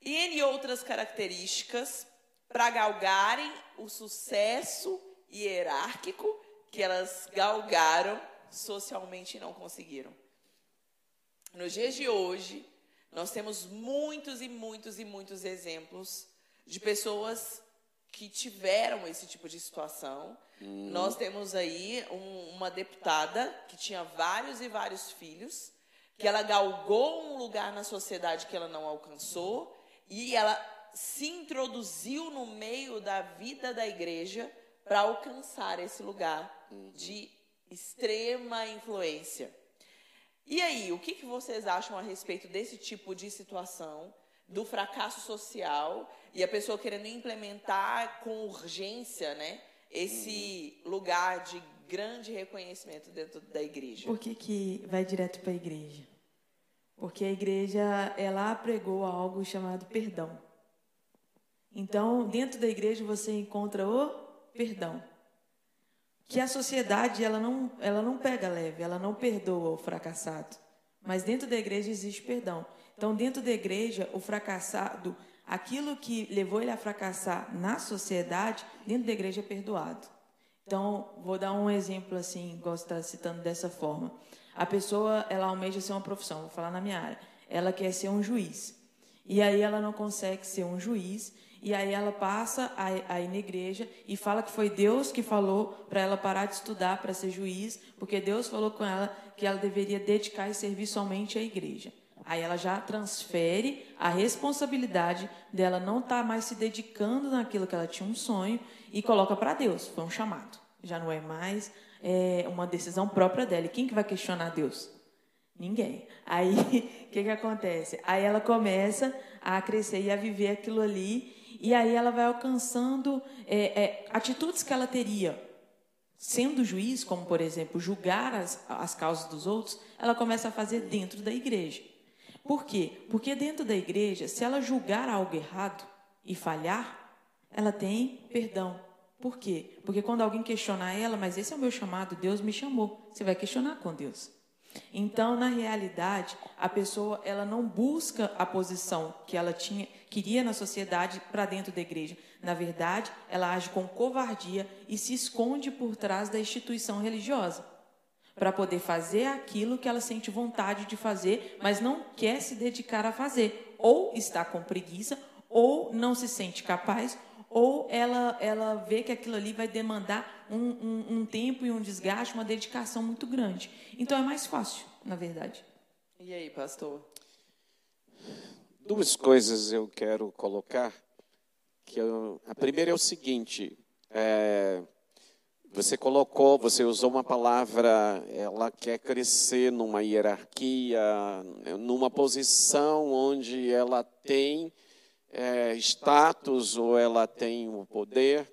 e em outras características para galgarem o sucesso hierárquico que elas galgaram socialmente e não conseguiram. Nos dias de hoje, nós temos muitos e muitos e muitos exemplos de pessoas que tiveram esse tipo de situação. Hum. Nós temos aí um, uma deputada que tinha vários e vários filhos, que ela galgou um lugar na sociedade que ela não alcançou e ela se introduziu no meio da vida da igreja para alcançar esse lugar de extrema influência. E aí, o que, que vocês acham a respeito desse tipo de situação, do fracasso social e a pessoa querendo implementar com urgência, né, esse lugar de grande reconhecimento dentro da igreja? Por que, que vai direto para a igreja? Porque a igreja, ela pregou algo chamado perdão. Então, dentro da igreja você encontra o perdão. Que a sociedade ela não, ela não pega leve, ela não perdoa o fracassado. Mas dentro da igreja existe perdão. Então, dentro da igreja, o fracassado, aquilo que levou ele a fracassar na sociedade, dentro da igreja é perdoado. Então, vou dar um exemplo assim, gosto de estar citando dessa forma. A pessoa, ela almeja ser uma profissão, vou falar na minha área. Ela quer ser um juiz. E aí ela não consegue ser um juiz e aí ela passa a, ir na igreja e fala que foi Deus que falou para ela parar de estudar para ser juiz, porque Deus falou com ela que ela deveria dedicar e servir somente à igreja. Aí ela já transfere a responsabilidade dela não estar tá mais se dedicando naquilo que ela tinha um sonho e coloca para Deus. Foi um chamado. Já não é mais é, uma decisão própria dela. E quem que vai questionar Deus? Ninguém. Aí, o [LAUGHS] que, que acontece? Aí ela começa a crescer e a viver aquilo ali e aí ela vai alcançando é, é, atitudes que ela teria sendo juiz, como por exemplo julgar as, as causas dos outros, ela começa a fazer dentro da igreja. Por quê? Porque dentro da igreja, se ela julgar algo errado e falhar, ela tem perdão. Por quê? Porque quando alguém questionar ela, mas esse é o meu chamado, Deus me chamou, você vai questionar com Deus. Então, na realidade, a pessoa ela não busca a posição que ela tinha, queria na sociedade para dentro da igreja. Na verdade, ela age com covardia e se esconde por trás da instituição religiosa para poder fazer aquilo que ela sente vontade de fazer, mas não quer se dedicar a fazer, ou está com preguiça, ou não se sente capaz, ou ela, ela vê que aquilo ali vai demandar um, um, um tempo e um desgaste, uma dedicação muito grande. Então é mais fácil, na verdade. E aí, pastor? Duas coisas eu quero colocar. Que eu, a primeira é o seguinte: é, você colocou, você usou uma palavra, ela quer crescer numa hierarquia, numa posição onde ela tem é, status ou ela tem o poder.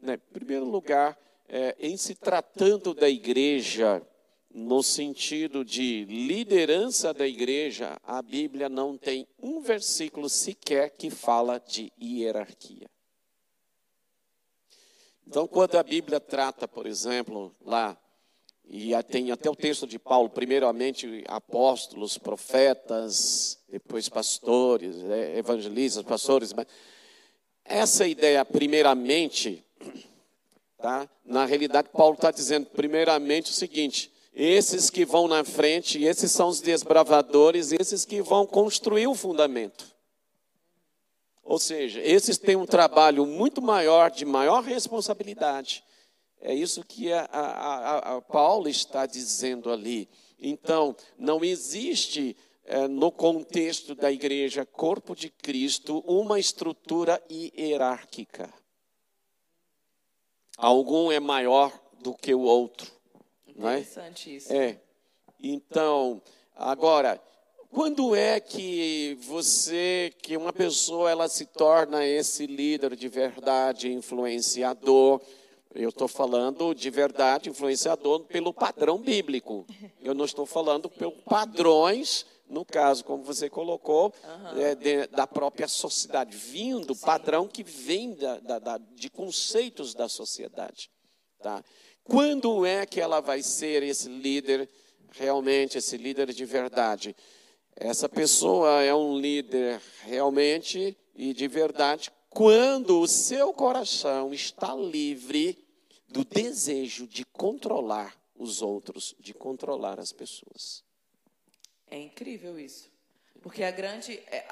Né? Em primeiro lugar, é, em se tratando da igreja, no sentido de liderança da igreja, a Bíblia não tem um versículo sequer que fala de hierarquia. Então, quando a Bíblia trata, por exemplo, lá E tem até o texto de Paulo, primeiramente apóstolos, profetas, depois pastores, né, evangelistas, pastores. Mas essa ideia, primeiramente, tá? na realidade, Paulo está dizendo, primeiramente, o seguinte: esses que vão na frente, esses são os desbravadores, esses que vão construir o fundamento. Ou seja, esses têm um trabalho muito maior, de maior responsabilidade. É isso que a, a, a Paulo está dizendo ali. Então, não existe é, no contexto da igreja, corpo de Cristo, uma estrutura hierárquica. Algum é maior do que o outro. Não é? Interessante isso. É. Então, agora, quando é que você, que uma pessoa, ela se torna esse líder de verdade, influenciador? Eu estou falando de verdade, influenciador pelo padrão bíblico. Eu não estou falando pelos padrões, no caso, como você colocou, uhum. é, de, da própria sociedade, vindo, Sim. padrão que vem da, da, da, de conceitos da sociedade. Tá? Quando é que ela vai ser esse líder, realmente, esse líder de verdade? Essa pessoa é um líder realmente e de verdade quando o seu coração está livre do desejo de controlar os outros, de controlar as pessoas. É incrível isso. Porque a grande. É,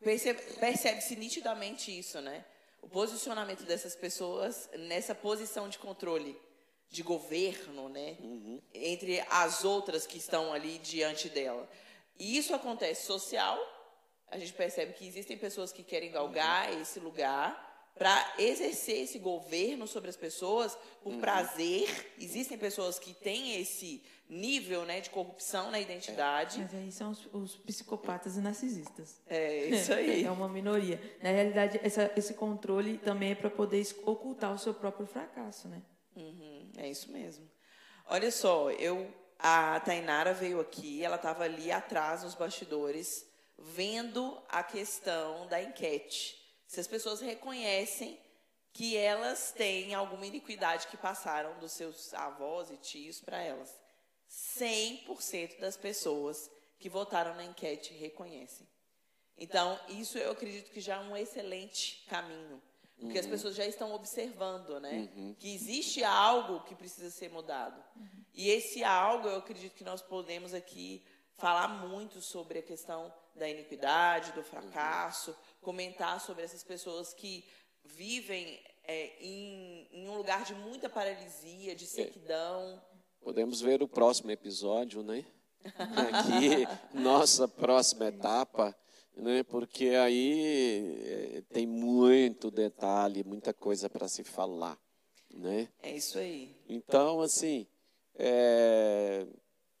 Percebe-se nitidamente isso, né? O posicionamento dessas pessoas nessa posição de controle, de governo, né? Uhum. Entre as outras que estão ali diante dela. E isso acontece social. A gente percebe que existem pessoas que querem galgar uhum. esse lugar para exercer esse governo sobre as pessoas por uhum. prazer. Existem pessoas que têm esse nível né, de corrupção na identidade. Mas aí são os, os psicopatas e narcisistas. É, isso aí. [LAUGHS] É uma minoria. Na realidade, essa, esse controle também é para poder ocultar o seu próprio fracasso, né? Uhum, é isso mesmo. Olha só, eu a Tainara veio aqui, ela estava ali atrás nos bastidores, vendo a questão da enquete. Se as pessoas reconhecem que elas têm alguma iniquidade que passaram dos seus avós e tios para elas. 100% das pessoas que votaram na enquete reconhecem. Então, isso eu acredito que já é um excelente caminho. Porque uhum. as pessoas já estão observando, né? Uhum. Que existe algo que precisa ser mudado. Uhum. E esse algo, eu acredito que nós podemos aqui falar muito sobre a questão da iniquidade, do fracasso, comentar sobre essas pessoas que vivem é, em, em, um lugar de muita paralisia, de é. sequidão. Podemos ver o próximo episódio, né? [LAUGHS] Aqui, nossa próxima etapa né? porque aí eh, tem muito detalhe, muita coisa para se falar. Né? É isso aí. Então, assim, é,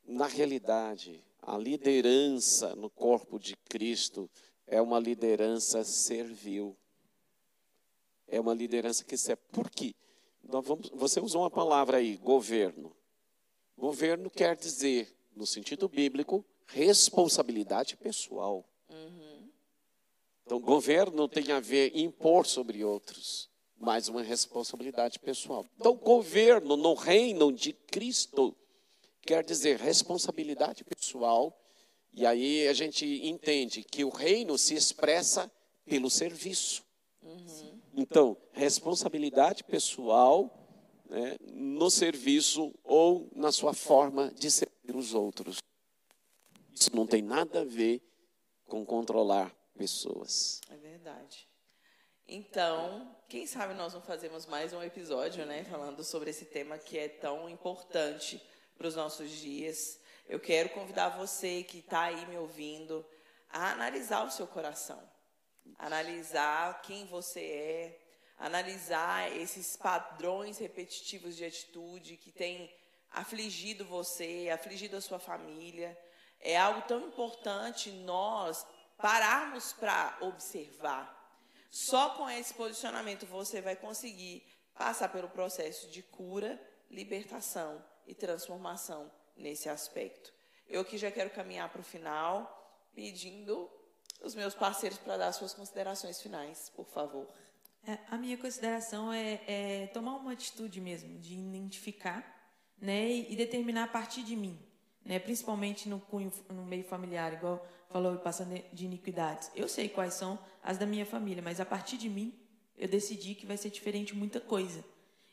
na realidade, a liderança no corpo de Cristo é uma liderança servil. É uma liderança que serve. Por quê? Vamos, você usou uma palavra aí, governo. Governo quer dizer, no sentido bíblico, responsabilidade pessoal. Então, governo tem a ver impor sobre outros, mas uma responsabilidade pessoal. Então, governo no reino de Cristo quer dizer responsabilidade pessoal, e aí a gente entende que o reino se expressa pelo serviço. Então, responsabilidade pessoal né, no serviço ou na sua forma de servir os outros. Isso não tem nada a ver com controlar pessoas. É verdade. Então, quem sabe nós não fazemos mais um episódio, né, falando sobre esse tema que é tão importante para os nossos dias. Eu quero convidar você que está aí me ouvindo a analisar o seu coração, analisar quem você é, analisar esses padrões repetitivos de atitude que têm afligido você, afligido a sua família é algo tão importante nós pararmos para observar. Só com esse posicionamento você vai conseguir passar pelo processo de cura, libertação e transformação nesse aspecto. Eu aqui já quero caminhar para o final, pedindo os meus parceiros para dar suas considerações finais, por favor. É, a minha consideração é, é tomar uma atitude mesmo, de identificar né, e determinar a partir de mim, né, principalmente no cunho, no meio familiar, igual falou passando de iniquidades. Eu sei quais são as da minha família, mas a partir de mim eu decidi que vai ser diferente muita coisa.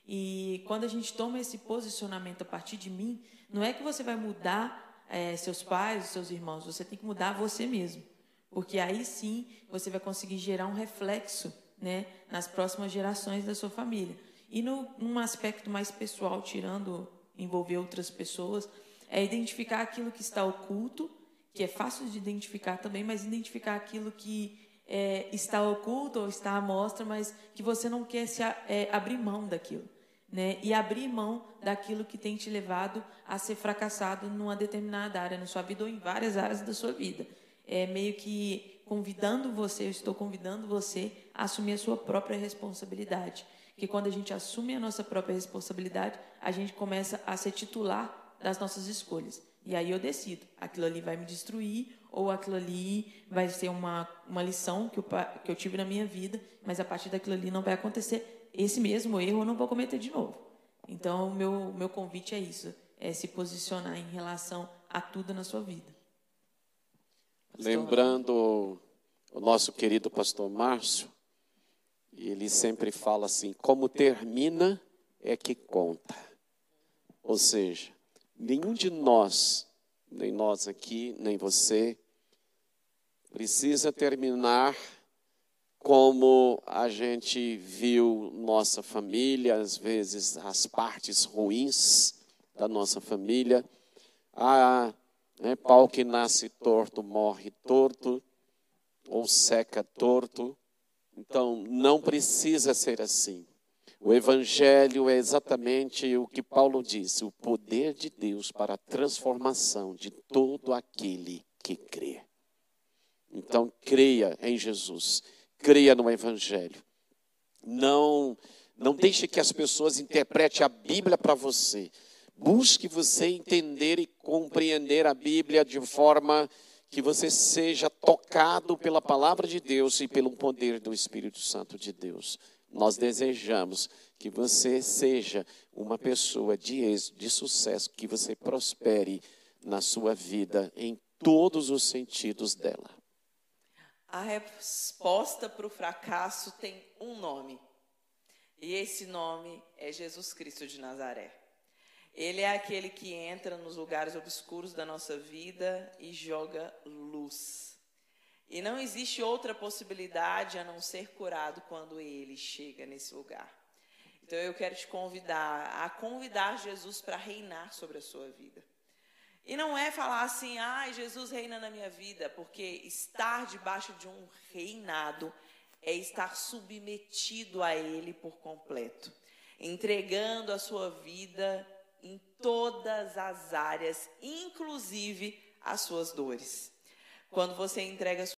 E quando a gente toma esse posicionamento a partir de mim, não é que você vai mudar é, seus pais, seus irmãos, você tem que mudar você mesmo. Porque aí sim você vai conseguir gerar um reflexo né, nas próximas gerações da sua família. E no, num aspecto mais pessoal, tirando envolver outras pessoas, é identificar aquilo que está oculto, que é fácil de identificar também, mas identificar aquilo que é, está oculto ou está à mostra, mas que você não quer se é, abrir mão daquilo né? E abrir mão daquilo que tem te levado a ser fracassado numa determinada área na sua vida ou em várias áreas da sua vida. É meio que convidando você, eu estou convidando você a assumir a sua própria responsabilidade. Que quando a gente assume a nossa própria responsabilidade, a gente começa a ser titular das nossas escolhas. E aí eu decido, aquilo ali vai me destruir ou aquilo ali vai ser uma, uma lição que eu, que eu tive na minha vida, mas a partir daquilo ali não vai acontecer esse mesmo erro eu não vou cometer de novo. Então, o meu, meu convite é isso: é se posicionar em relação a tudo na sua vida. Lembrando o nosso querido pastor Márcio, ele sempre fala assim: como termina é que conta. Ou seja, nenhum de nós, nem nós aqui, nem você, precisa terminar como a gente viu nossa família, às vezes as partes ruins da nossa família. Ah, né, pau que nasce torto morre torto, ou seca torto. Então, não precisa ser assim. O Evangelho é exatamente o que Paulo disse: o poder de Deus para a transformação de todo aquele que crê. Então, creia em Jesus creia no Evangelho. Não, não deixe que as pessoas interpretem a Bíblia para você. Busque você entender e compreender a Bíblia de forma que você seja tocado pela palavra de Deus e pelo poder do Espírito Santo de Deus. Nós desejamos que você seja uma pessoa de êxito, de sucesso, que você prospere na sua vida em todos os sentidos dela. A resposta para o fracasso tem um nome. E esse nome é Jesus Cristo de Nazaré. Ele é aquele que entra nos lugares obscuros da nossa vida e joga luz. E não existe outra possibilidade a não ser curado quando ele chega nesse lugar. Então eu quero te convidar a convidar Jesus para reinar sobre a sua vida. E não é falar assim, ai, ah, Jesus reina na minha vida, porque estar debaixo de um reinado é estar submetido a Ele por completo, entregando a sua vida em todas as áreas, inclusive as suas dores. Quando você entrega